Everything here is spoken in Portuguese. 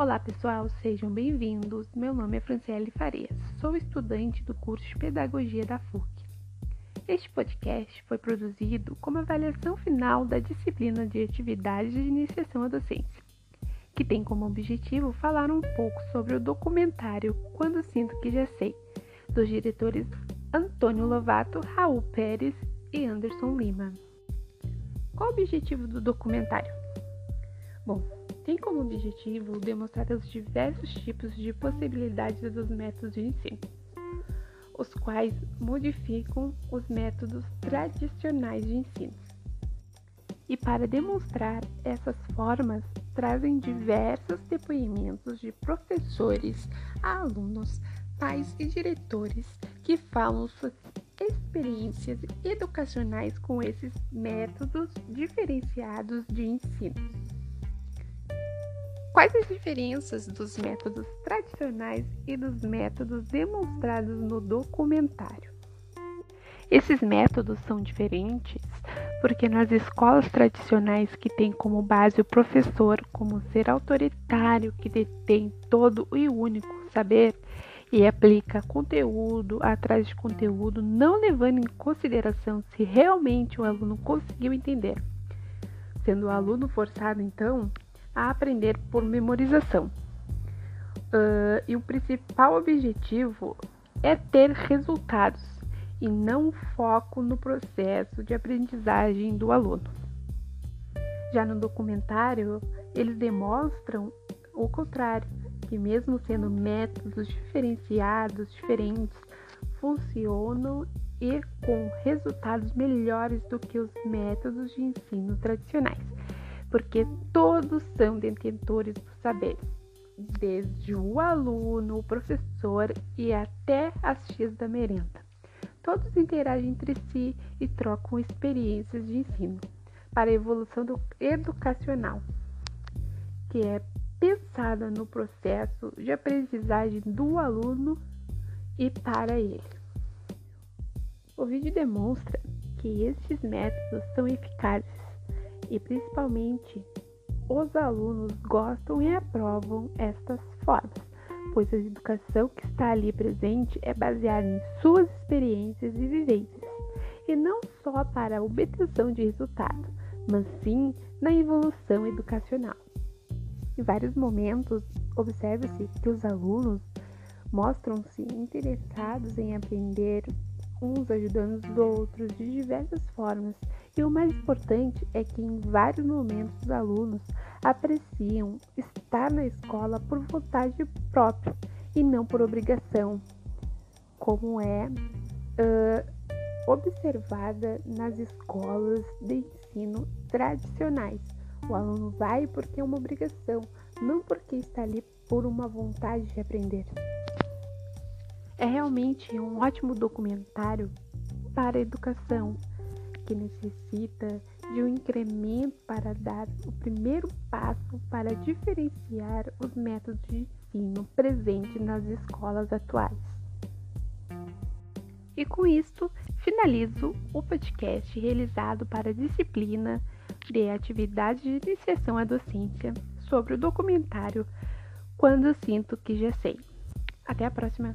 Olá pessoal, sejam bem-vindos. Meu nome é Franciele Farias, sou estudante do curso de Pedagogia da FUC. Este podcast foi produzido como avaliação final da disciplina de atividades de iniciação à docência, que tem como objetivo falar um pouco sobre o documentário Quando Sinto Que Já Sei, dos diretores Antônio Lovato, Raul Pérez e Anderson Lima. Qual o objetivo do documentário? Bom, tem como objetivo demonstrar os diversos tipos de possibilidades dos métodos de ensino, os quais modificam os métodos tradicionais de ensino. E para demonstrar essas formas, trazem diversos depoimentos de professores, alunos, pais e diretores que falam suas experiências educacionais com esses métodos diferenciados de ensino. Quais as diferenças dos métodos tradicionais e dos métodos demonstrados no documentário? Esses métodos são diferentes porque nas escolas tradicionais que têm como base o professor como ser autoritário que detém todo e único saber e aplica conteúdo atrás de conteúdo, não levando em consideração se realmente o aluno conseguiu entender. Sendo o aluno forçado, então, a aprender por memorização. Uh, e o principal objetivo é ter resultados e não foco no processo de aprendizagem do aluno. Já no documentário, eles demonstram o contrário, que mesmo sendo métodos diferenciados, diferentes, funcionam e com resultados melhores do que os métodos de ensino tradicionais porque todos são detentores do saber, desde o aluno, o professor e até as tias da merenda. Todos interagem entre si e trocam experiências de ensino para a evolução educacional, que é pensada no processo de aprendizagem do aluno e para ele. O vídeo demonstra que estes métodos são eficazes e principalmente os alunos gostam e aprovam estas formas, pois a educação que está ali presente é baseada em suas experiências e vivências, e não só para a obtenção de resultado, mas sim na evolução educacional. Em vários momentos, observa-se que os alunos mostram-se interessados em aprender, uns ajudando os outros de diversas formas e o mais importante é que em vários momentos os alunos apreciam estar na escola por vontade própria e não por obrigação, como é uh, observada nas escolas de ensino tradicionais. O aluno vai porque é uma obrigação, não porque está ali por uma vontade de aprender. É realmente um ótimo documentário para a educação, que necessita de um incremento para dar o primeiro passo para diferenciar os métodos de ensino presentes nas escolas atuais. E com isto, finalizo o podcast realizado para a disciplina de atividade de iniciação à docência sobre o documentário Quando Sinto Que Já Sei. Até a próxima!